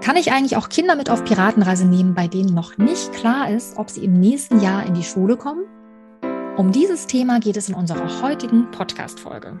Kann ich eigentlich auch Kinder mit auf Piratenreise nehmen, bei denen noch nicht klar ist, ob sie im nächsten Jahr in die Schule kommen? Um dieses Thema geht es in unserer heutigen Podcast-Folge.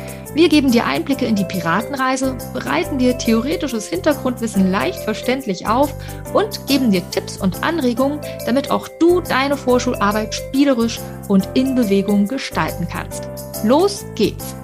Wir geben dir Einblicke in die Piratenreise, bereiten dir theoretisches Hintergrundwissen leicht verständlich auf und geben dir Tipps und Anregungen, damit auch du deine Vorschularbeit spielerisch und in Bewegung gestalten kannst. Los geht's!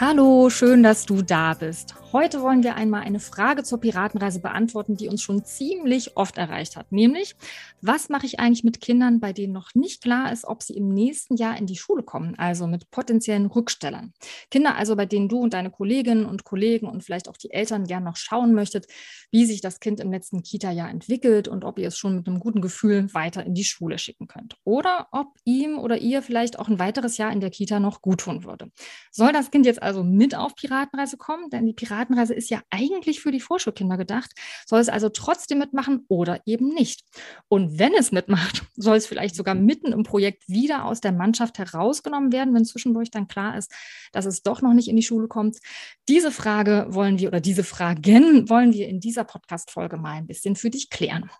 Hallo, schön, dass du da bist. Heute wollen wir einmal eine Frage zur Piratenreise beantworten, die uns schon ziemlich oft erreicht hat. Nämlich, was mache ich eigentlich mit Kindern, bei denen noch nicht klar ist, ob sie im nächsten Jahr in die Schule kommen, also mit potenziellen Rückstellern? Kinder also, bei denen du und deine Kolleginnen und Kollegen und vielleicht auch die Eltern gern noch schauen möchtet, wie sich das Kind im letzten Kita-Jahr entwickelt und ob ihr es schon mit einem guten Gefühl weiter in die Schule schicken könnt. Oder ob ihm oder ihr vielleicht auch ein weiteres Jahr in der Kita noch gut tun würde. Soll das Kind jetzt also mit auf Piratenreise kommen? Denn die Piratenreise Piratenreise ist ja eigentlich für die Vorschulkinder gedacht, soll es also trotzdem mitmachen oder eben nicht. Und wenn es mitmacht, soll es vielleicht sogar mitten im Projekt wieder aus der Mannschaft herausgenommen werden, wenn zwischendurch dann klar ist, dass es doch noch nicht in die Schule kommt. Diese Frage wollen wir oder diese Fragen wollen wir in dieser Podcast-Folge mal ein bisschen für dich klären.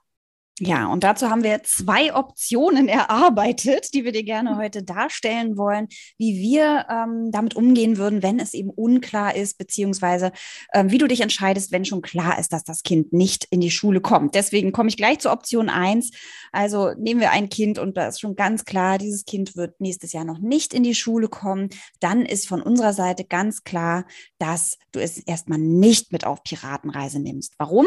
Ja, und dazu haben wir zwei Optionen erarbeitet, die wir dir gerne heute darstellen wollen, wie wir ähm, damit umgehen würden, wenn es eben unklar ist, beziehungsweise ähm, wie du dich entscheidest, wenn schon klar ist, dass das Kind nicht in die Schule kommt. Deswegen komme ich gleich zur Option eins. Also nehmen wir ein Kind und da ist schon ganz klar, dieses Kind wird nächstes Jahr noch nicht in die Schule kommen. Dann ist von unserer Seite ganz klar, dass du es erstmal nicht mit auf Piratenreise nimmst. Warum?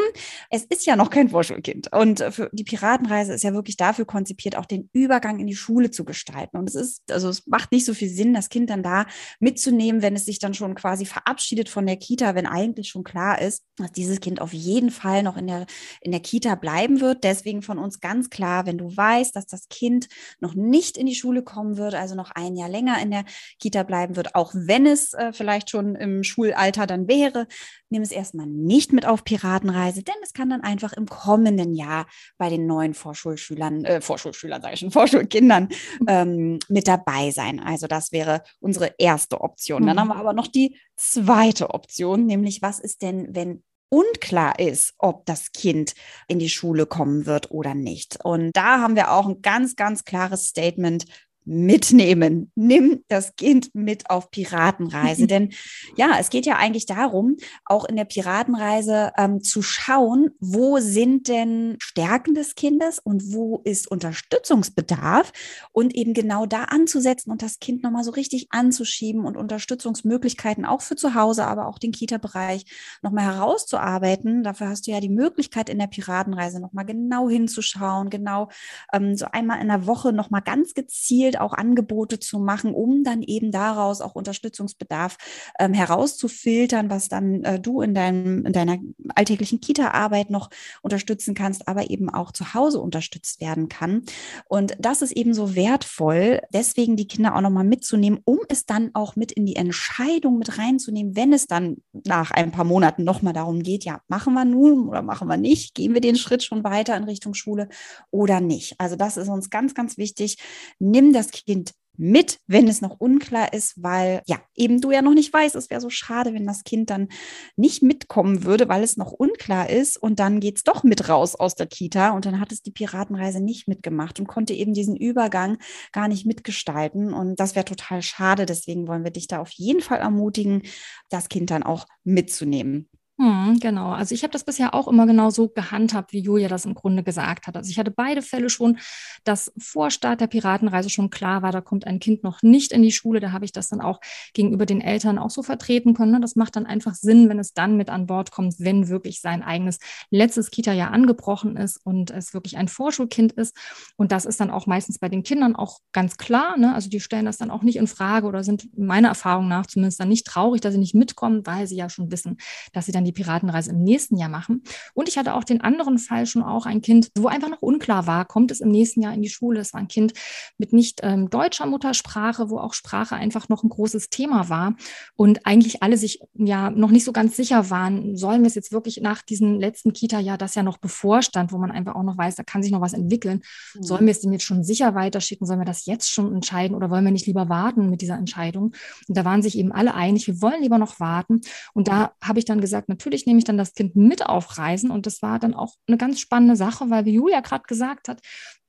Es ist ja noch kein Vorschulkind und für die die Piratenreise ist ja wirklich dafür konzipiert, auch den Übergang in die Schule zu gestalten. Und es ist, also es macht nicht so viel Sinn, das Kind dann da mitzunehmen, wenn es sich dann schon quasi verabschiedet von der Kita, wenn eigentlich schon klar ist, dass dieses Kind auf jeden Fall noch in der, in der Kita bleiben wird. Deswegen von uns ganz klar, wenn du weißt, dass das Kind noch nicht in die Schule kommen wird, also noch ein Jahr länger in der Kita bleiben wird, auch wenn es äh, vielleicht schon im Schulalter dann wäre, nimm es erstmal nicht mit auf Piratenreise, denn es kann dann einfach im kommenden Jahr bei den neuen Vorschulschülern, äh, Vorschulschülern, sage ich schon, Vorschulkindern ähm, mit dabei sein. Also das wäre unsere erste Option. Dann mhm. haben wir aber noch die zweite Option, nämlich was ist denn, wenn unklar ist, ob das Kind in die Schule kommen wird oder nicht. Und da haben wir auch ein ganz, ganz klares Statement mitnehmen. Nimm das Kind mit auf Piratenreise. Denn ja, es geht ja eigentlich darum, auch in der Piratenreise ähm, zu schauen, wo sind denn Stärken des Kindes und wo ist Unterstützungsbedarf und eben genau da anzusetzen und das Kind nochmal so richtig anzuschieben und Unterstützungsmöglichkeiten auch für zu Hause, aber auch den Kita-Bereich nochmal herauszuarbeiten. Dafür hast du ja die Möglichkeit in der Piratenreise nochmal genau hinzuschauen, genau ähm, so einmal in der Woche nochmal ganz gezielt gezielt auch Angebote zu machen, um dann eben daraus auch Unterstützungsbedarf ähm, herauszufiltern, was dann äh, du in, deinem, in deiner alltäglichen Kita-Arbeit noch unterstützen kannst, aber eben auch zu Hause unterstützt werden kann. Und das ist eben so wertvoll, deswegen die Kinder auch nochmal mitzunehmen, um es dann auch mit in die Entscheidung mit reinzunehmen, wenn es dann nach ein paar Monaten nochmal darum geht, ja, machen wir nun oder machen wir nicht, gehen wir den Schritt schon weiter in Richtung Schule oder nicht. Also das ist uns ganz, ganz wichtig. Nimm das das Kind mit, wenn es noch unklar ist, weil ja, eben du ja noch nicht weißt, es wäre so schade, wenn das Kind dann nicht mitkommen würde, weil es noch unklar ist. Und dann geht es doch mit raus aus der Kita. Und dann hat es die Piratenreise nicht mitgemacht und konnte eben diesen Übergang gar nicht mitgestalten. Und das wäre total schade, deswegen wollen wir dich da auf jeden Fall ermutigen, das Kind dann auch mitzunehmen. Hm, genau. Also ich habe das bisher auch immer genau so gehandhabt, wie Julia das im Grunde gesagt hat. Also ich hatte beide Fälle schon, dass vor Start der Piratenreise schon klar war, da kommt ein Kind noch nicht in die Schule. Da habe ich das dann auch gegenüber den Eltern auch so vertreten können. Ne? Das macht dann einfach Sinn, wenn es dann mit an Bord kommt, wenn wirklich sein eigenes letztes Kita-Jahr angebrochen ist und es wirklich ein Vorschulkind ist. Und das ist dann auch meistens bei den Kindern auch ganz klar. Ne? Also die stellen das dann auch nicht in Frage oder sind meiner Erfahrung nach zumindest dann nicht traurig, dass sie nicht mitkommen, weil sie ja schon wissen, dass sie dann die die Piratenreise im nächsten Jahr machen. Und ich hatte auch den anderen Fall schon auch ein Kind, wo einfach noch unklar war, kommt es im nächsten Jahr in die Schule. Es war ein Kind mit nicht ähm, deutscher Muttersprache, wo auch Sprache einfach noch ein großes Thema war und eigentlich alle sich ja noch nicht so ganz sicher waren, sollen wir es jetzt wirklich nach diesem letzten Kita-Jahr, das ja noch bevorstand, wo man einfach auch noch weiß, da kann sich noch was entwickeln, mhm. sollen wir es dem jetzt schon sicher weiterschicken, sollen wir das jetzt schon entscheiden oder wollen wir nicht lieber warten mit dieser Entscheidung? Und da waren sich eben alle einig, wir wollen lieber noch warten. Und da habe ich dann gesagt, natürlich nehme ich dann das Kind mit auf Reisen und das war dann auch eine ganz spannende Sache, weil wie Julia gerade gesagt hat,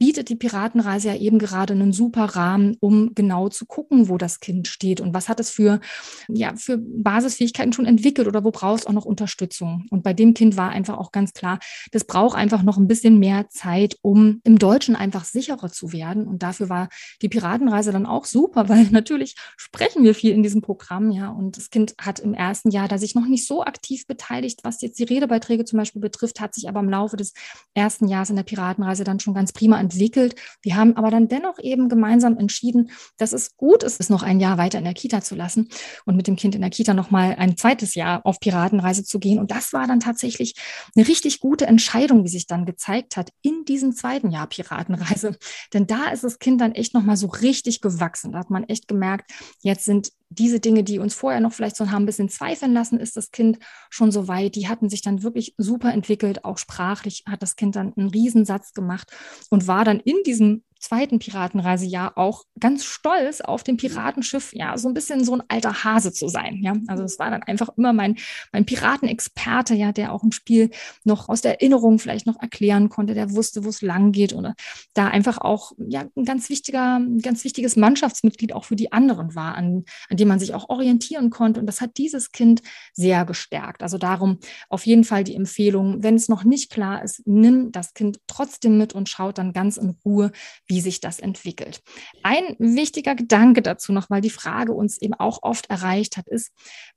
bietet die Piratenreise ja eben gerade einen super Rahmen, um genau zu gucken, wo das Kind steht und was hat es für, ja, für Basisfähigkeiten schon entwickelt oder wo braucht es auch noch Unterstützung. Und bei dem Kind war einfach auch ganz klar, das braucht einfach noch ein bisschen mehr Zeit, um im Deutschen einfach sicherer zu werden. Und dafür war die Piratenreise dann auch super, weil natürlich sprechen wir viel in diesem Programm, ja. Und das Kind hat im ersten Jahr da sich noch nicht so aktiv beteiligt, was jetzt die Redebeiträge zum Beispiel betrifft, hat sich aber im Laufe des ersten Jahres in der Piratenreise dann schon ganz prima entwickelt. Wir haben aber dann dennoch eben gemeinsam entschieden, dass es gut ist, es noch ein Jahr weiter in der Kita zu lassen und mit dem Kind in der Kita noch mal ein zweites Jahr auf Piratenreise zu gehen. Und das war dann tatsächlich eine richtig gute Entscheidung, wie sich dann gezeigt hat in diesem zweiten Jahr Piratenreise. Denn da ist das Kind dann echt noch mal so richtig gewachsen. Da hat man echt gemerkt, jetzt sind diese Dinge, die uns vorher noch vielleicht so haben ein bisschen zweifeln lassen, ist das Kind schon so weit. Die hatten sich dann wirklich super entwickelt. Auch sprachlich hat das Kind dann einen Riesensatz gemacht und war dann in diesem zweiten Piratenreisejahr auch ganz stolz auf dem Piratenschiff, ja, so ein bisschen so ein alter Hase zu sein, ja. Also es war dann einfach immer mein, mein Piratenexperte, ja, der auch im Spiel noch aus der Erinnerung vielleicht noch erklären konnte, der wusste, wo es lang geht oder da einfach auch, ja, ein ganz wichtiger, ein ganz wichtiges Mannschaftsmitglied auch für die anderen war, an, an dem man sich auch orientieren konnte. Und das hat dieses Kind sehr gestärkt. Also darum auf jeden Fall die Empfehlung, wenn es noch nicht klar ist, nimm das Kind trotzdem mit und schaut dann ganz in Ruhe, wie sich das entwickelt. Ein wichtiger Gedanke dazu noch, weil die Frage uns eben auch oft erreicht hat, ist,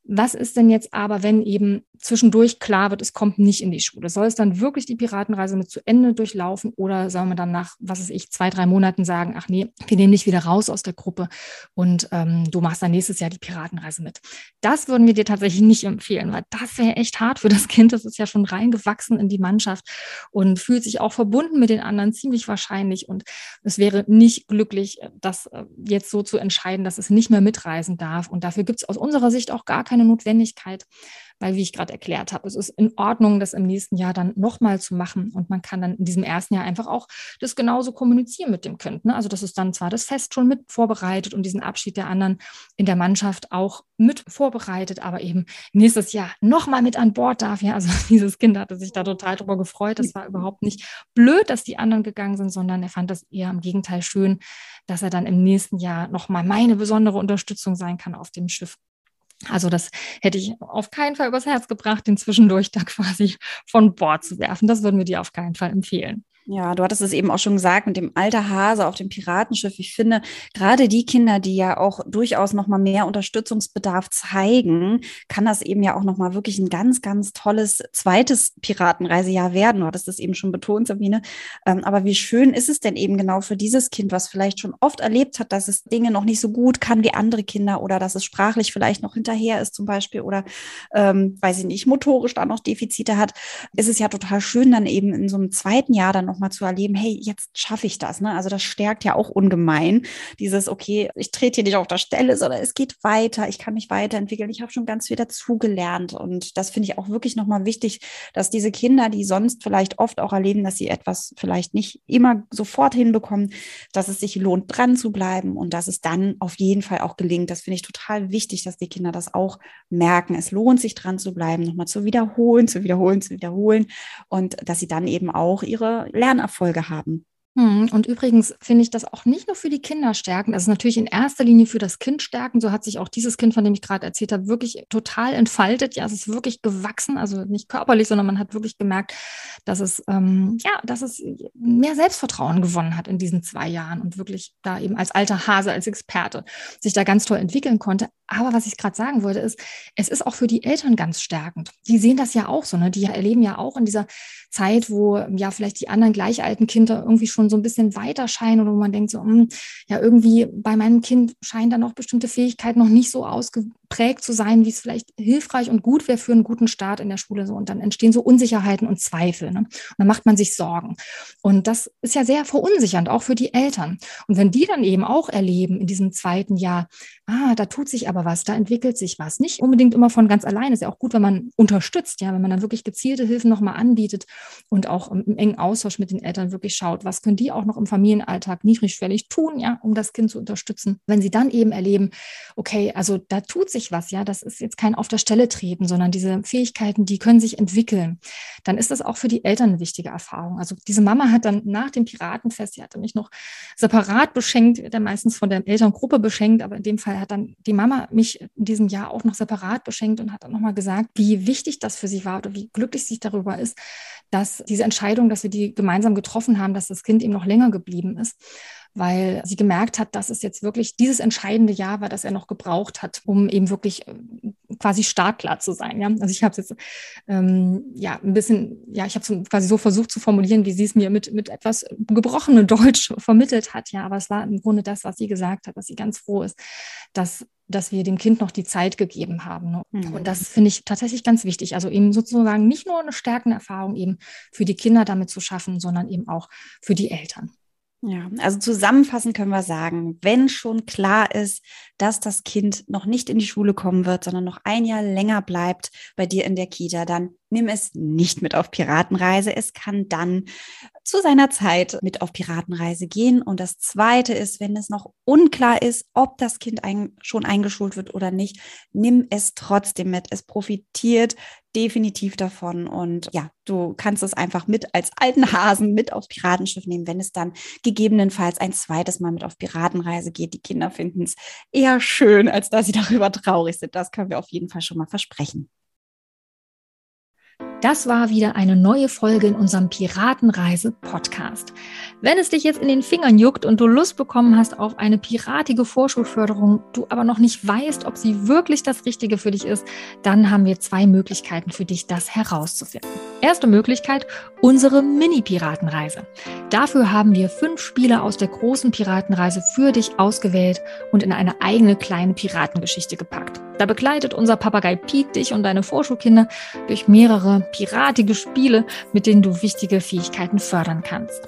was ist denn jetzt aber, wenn eben zwischendurch klar wird, es kommt nicht in die Schule? Soll es dann wirklich die Piratenreise mit zu Ende durchlaufen oder soll man dann nach, was weiß ich, zwei, drei Monaten sagen, ach nee, wir nehmen dich wieder raus aus der Gruppe und ähm, du machst dann nächstes Jahr die Piratenreise mit? Das würden wir dir tatsächlich nicht empfehlen, weil das wäre echt hart für das Kind. Das ist ja schon reingewachsen in die Mannschaft und fühlt sich auch verbunden mit den anderen, ziemlich wahrscheinlich. Und es wäre nicht glücklich, das äh, jetzt so zu entscheiden, dass es nicht mehr mitreisen darf. Und dafür gibt es aus unserer Sicht auch gar keine Notwendigkeit weil, wie ich gerade erklärt habe, es ist in Ordnung, das im nächsten Jahr dann nochmal zu machen. Und man kann dann in diesem ersten Jahr einfach auch das genauso kommunizieren mit dem Kind. Ne? Also das ist dann zwar das Fest schon mit vorbereitet und diesen Abschied der anderen in der Mannschaft auch mit vorbereitet, aber eben nächstes Jahr nochmal mit an Bord darf. Ja, also dieses Kind hatte sich da total drüber gefreut. Das war überhaupt nicht blöd, dass die anderen gegangen sind, sondern er fand das eher im Gegenteil schön, dass er dann im nächsten Jahr nochmal meine besondere Unterstützung sein kann auf dem Schiff. Also das hätte ich auf keinen Fall übers Herz gebracht, den zwischendurch da quasi von Bord zu werfen. Das würden wir dir auf keinen Fall empfehlen. Ja, du hattest es eben auch schon gesagt mit dem alter Hase auf dem Piratenschiff. Ich finde, gerade die Kinder, die ja auch durchaus noch mal mehr Unterstützungsbedarf zeigen, kann das eben ja auch noch mal wirklich ein ganz, ganz tolles zweites Piratenreisejahr werden. Du hattest es eben schon betont, Sabine. Ähm, aber wie schön ist es denn eben genau für dieses Kind, was vielleicht schon oft erlebt hat, dass es Dinge noch nicht so gut kann wie andere Kinder oder dass es sprachlich vielleicht noch hinterher ist zum Beispiel oder, ähm, weiß ich nicht, motorisch da noch Defizite hat, ist es ja total schön, dann eben in so einem zweiten Jahr dann noch nochmal zu erleben, hey, jetzt schaffe ich das. Ne? Also das stärkt ja auch ungemein. Dieses, okay, ich trete hier nicht auf der Stelle, sondern es geht weiter, ich kann mich weiterentwickeln, ich habe schon ganz viel dazugelernt. Und das finde ich auch wirklich nochmal wichtig, dass diese Kinder, die sonst vielleicht oft auch erleben, dass sie etwas vielleicht nicht immer sofort hinbekommen, dass es sich lohnt, dran zu bleiben und dass es dann auf jeden Fall auch gelingt. Das finde ich total wichtig, dass die Kinder das auch merken. Es lohnt sich dran zu bleiben, nochmal zu wiederholen, zu wiederholen, zu wiederholen und dass sie dann eben auch ihre Lernerfolge haben. Hm, und übrigens finde ich das auch nicht nur für die Kinder stärken, das ist natürlich in erster Linie für das Kind stärken. So hat sich auch dieses Kind, von dem ich gerade erzählt habe, wirklich total entfaltet. Ja, es ist wirklich gewachsen, also nicht körperlich, sondern man hat wirklich gemerkt, dass es, ähm, ja, dass es mehr Selbstvertrauen gewonnen hat in diesen zwei Jahren und wirklich da eben als alter Hase, als Experte sich da ganz toll entwickeln konnte. Aber was ich gerade sagen wollte, ist, es ist auch für die Eltern ganz stärkend. Die sehen das ja auch so, ne? Die erleben ja auch in dieser Zeit, wo ja vielleicht die anderen gleich alten Kinder irgendwie schon schon so ein bisschen weiter scheinen oder wo man denkt so, mh, hm, ja, irgendwie bei meinem Kind scheinen da noch bestimmte Fähigkeiten noch nicht so ausgeprägt zu sein, wie es vielleicht hilfreich und gut wäre für einen guten Start in der Schule. So. Und dann entstehen so Unsicherheiten und Zweifel. Ne? Und dann macht man sich Sorgen. Und das ist ja sehr verunsichernd, auch für die Eltern. Und wenn die dann eben auch erleben in diesem zweiten Jahr, ah, da tut sich aber was, da entwickelt sich was. Nicht unbedingt immer von ganz alleine. Ist ja auch gut, wenn man unterstützt, ja, wenn man dann wirklich gezielte Hilfen nochmal anbietet und auch im engen Austausch mit den Eltern wirklich schaut, was können die auch noch im Familienalltag niedrigschwellig tun, ja, um das Kind zu unterstützen. Wenn sie dann eben erleben, okay, also da tut sich was, ja, das ist jetzt kein auf der Stelle treten, sondern diese Fähigkeiten, die können sich entwickeln, dann ist das auch für die Eltern eine wichtige Erfahrung. Also diese Mama hat dann nach dem Piratenfest, sie hatte mich noch separat beschenkt, wird ja meistens von der Elterngruppe beschenkt, aber in dem Fall hat dann die Mama mich in diesem Jahr auch noch separat beschenkt und hat dann nochmal gesagt, wie wichtig das für sie war oder wie glücklich sie darüber ist, dass diese Entscheidung, dass wir die gemeinsam getroffen haben, dass das Kind eben noch länger geblieben ist weil sie gemerkt hat, dass es jetzt wirklich dieses entscheidende Jahr war, das er noch gebraucht hat, um eben wirklich äh, quasi startklar zu sein. Ja? Also ich habe es jetzt ähm, ja ein bisschen, ja, ich habe es quasi so versucht zu formulieren, wie sie es mir mit, mit etwas gebrochenem Deutsch vermittelt hat, ja, aber es war im Grunde das, was sie gesagt hat, dass sie ganz froh ist, dass dass wir dem Kind noch die Zeit gegeben haben. Ne? Mhm. Und das finde ich tatsächlich ganz wichtig. Also eben sozusagen nicht nur eine stärkende Erfahrung eben für die Kinder damit zu schaffen, sondern eben auch für die Eltern. Ja, also zusammenfassend können wir sagen, wenn schon klar ist, dass das Kind noch nicht in die Schule kommen wird, sondern noch ein Jahr länger bleibt bei dir in der Kita, dann nimm es nicht mit auf Piratenreise. Es kann dann zu seiner Zeit mit auf Piratenreise gehen. Und das Zweite ist, wenn es noch unklar ist, ob das Kind ein, schon eingeschult wird oder nicht, nimm es trotzdem mit. Es profitiert definitiv davon. Und ja, du kannst es einfach mit als alten Hasen mit aufs Piratenschiff nehmen, wenn es dann gegebenenfalls ein zweites Mal mit auf Piratenreise geht. Die Kinder finden es eher schön, als dass sie darüber traurig sind. Das können wir auf jeden Fall schon mal versprechen. Das war wieder eine neue Folge in unserem Piratenreise-Podcast. Wenn es dich jetzt in den Fingern juckt und du Lust bekommen hast auf eine piratige Vorschulförderung, du aber noch nicht weißt, ob sie wirklich das Richtige für dich ist, dann haben wir zwei Möglichkeiten für dich, das herauszufinden. Erste Möglichkeit, unsere Mini-Piratenreise. Dafür haben wir fünf Spiele aus der großen Piratenreise für dich ausgewählt und in eine eigene kleine Piratengeschichte gepackt. Da begleitet unser Papagei Pete dich und deine Vorschulkinder durch mehrere piratige Spiele, mit denen du wichtige Fähigkeiten fördern kannst.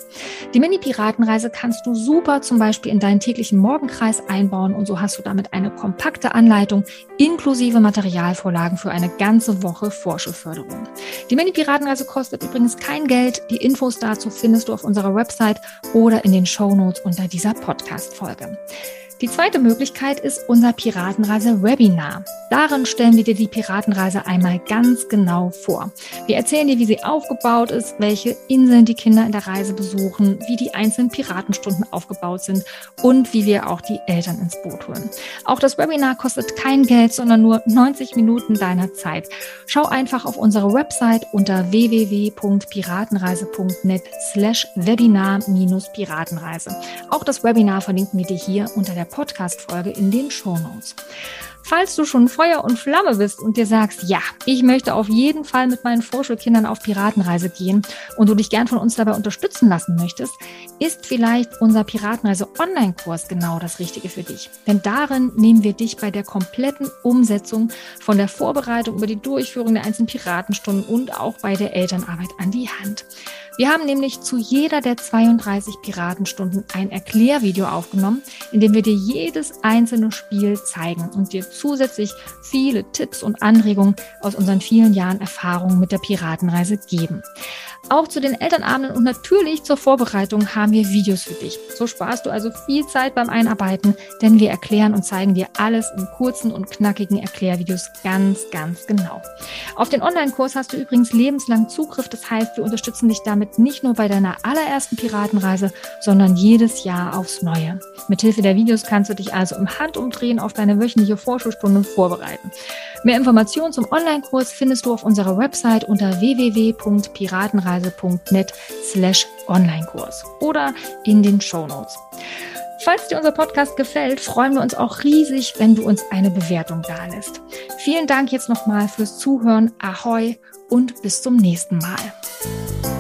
Die Mini-Piratenreise kannst du super zum Beispiel in deinen täglichen Morgenkreis einbauen und so hast du damit eine kompakte Anleitung inklusive Materialvorlagen für eine ganze Woche Vorschulförderung. Die Mini-Piratenreise kostet übrigens kein Geld. Die Infos dazu findest du auf unserer Website oder in den Show Notes unter dieser Podcast-Folge. Die zweite Möglichkeit ist unser Piratenreise-Webinar. Darin stellen wir dir die Piratenreise einmal ganz genau vor. Wir erzählen dir, wie sie aufgebaut ist, welche Inseln die Kinder in der Reise besuchen, wie die einzelnen Piratenstunden aufgebaut sind und wie wir auch die Eltern ins Boot holen. Auch das Webinar kostet kein Geld, sondern nur 90 Minuten deiner Zeit. Schau einfach auf unsere Website unter www.piratenreise.net slash Webinar-Piratenreise. Auch das Webinar verlinken wir dir hier unter der Podcast-Folge in den Shownotes. Falls du schon Feuer und Flamme bist und dir sagst, ja, ich möchte auf jeden Fall mit meinen Vorschulkindern auf Piratenreise gehen und du dich gern von uns dabei unterstützen lassen möchtest, ist vielleicht unser Piratenreise Online-Kurs genau das Richtige für dich. Denn darin nehmen wir dich bei der kompletten Umsetzung von der Vorbereitung über die Durchführung der einzelnen Piratenstunden und auch bei der Elternarbeit an die Hand. Wir haben nämlich zu jeder der 32 Piratenstunden ein Erklärvideo aufgenommen, in dem wir dir jedes einzelne Spiel zeigen und dir zusätzlich viele Tipps und Anregungen aus unseren vielen Jahren Erfahrung mit der Piratenreise geben. Auch zu den Elternabenden und natürlich zur Vorbereitung haben wir Videos für dich. So sparst du also viel Zeit beim Einarbeiten, denn wir erklären und zeigen dir alles in kurzen und knackigen Erklärvideos ganz, ganz genau. Auf den Online-Kurs hast du übrigens lebenslang Zugriff. Das heißt, wir unterstützen dich damit nicht nur bei deiner allerersten Piratenreise, sondern jedes Jahr aufs Neue. Mithilfe der Videos kannst du dich also im Handumdrehen auf deine wöchentliche Vorschulstunde vorbereiten. Mehr Informationen zum Online-Kurs findest du auf unserer Website unter www.piratenreise.net slash Online-Kurs oder in den Show Notes. Falls dir unser Podcast gefällt, freuen wir uns auch riesig, wenn du uns eine Bewertung dalässt. Vielen Dank jetzt nochmal fürs Zuhören. Ahoi und bis zum nächsten Mal.